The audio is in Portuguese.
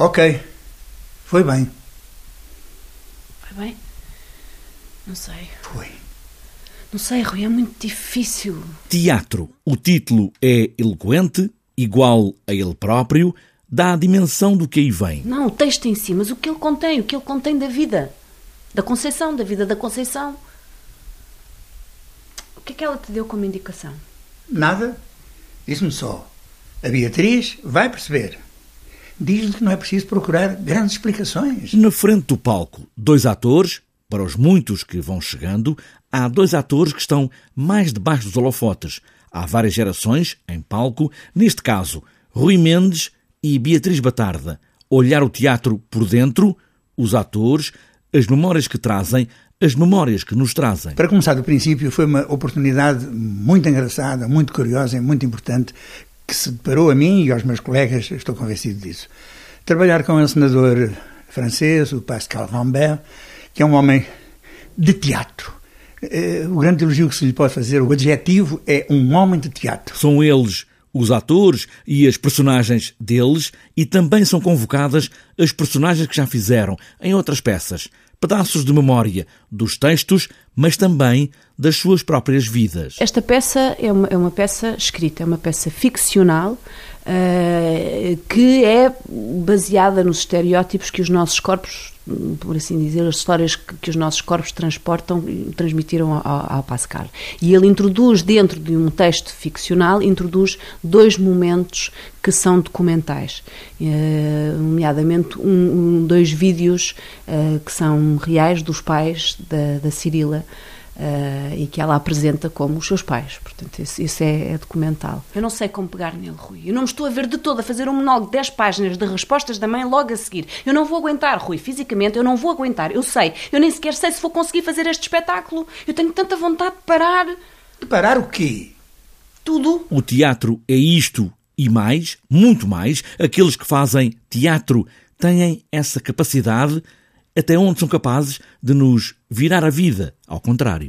Ok. Foi bem. Foi bem? Não sei. Foi. Não sei, Rui, é muito difícil. Teatro. O título é eloquente, igual a ele próprio, dá a dimensão do que aí vem. Não, o texto em si, mas o que ele contém, o que ele contém da vida. Da Conceição, da vida da Conceição. O que é que ela te deu como indicação? Nada. Disse-me só. A Beatriz vai perceber. Diz-lhe que não é preciso procurar grandes explicações. Na frente do palco, dois atores, para os muitos que vão chegando, há dois atores que estão mais debaixo dos holofotes. Há várias gerações em palco, neste caso, Rui Mendes e Beatriz Batarda. Olhar o teatro por dentro, os atores, as memórias que trazem, as memórias que nos trazem. Para começar do princípio, foi uma oportunidade muito engraçada, muito curiosa e muito importante que se deparou a mim e aos meus colegas, estou convencido disso. Trabalhar com um senador francês, o Pascal Rambert, que é um homem de teatro. Eh, o grande elogio que se lhe pode fazer, o adjetivo, é um homem de teatro. São eles os atores e as personagens deles e também são convocadas as personagens que já fizeram em outras peças, pedaços de memória dos textos, mas também das suas próprias vidas. Esta peça é uma, é uma peça escrita, é uma peça ficcional uh, que é baseada nos estereótipos que os nossos corpos, por assim dizer, as histórias que, que os nossos corpos transportam, transmitiram ao, ao, Pascal. E ele introduz dentro de um texto ficcional, introduz dois momentos que são documentais, uh, nomeadamente um, um, dois vídeos uh, que são reais dos pais da, da Cirila. Uh, e que ela apresenta como os seus pais. Portanto, isso, isso é, é, documental. Eu não sei como pegar nele, Rui. Eu não me estou a ver de todo a fazer um monólogo de 10 páginas de respostas da mãe logo a seguir. Eu não vou aguentar, Rui. Fisicamente, eu não vou aguentar. Eu sei. Eu nem sequer sei se vou conseguir fazer este espetáculo. Eu tenho tanta vontade de parar. De parar o quê? Tudo. O teatro é isto e mais, muito mais. Aqueles que fazem teatro têm essa capacidade até onde são capazes de nos virar a vida ao contrário.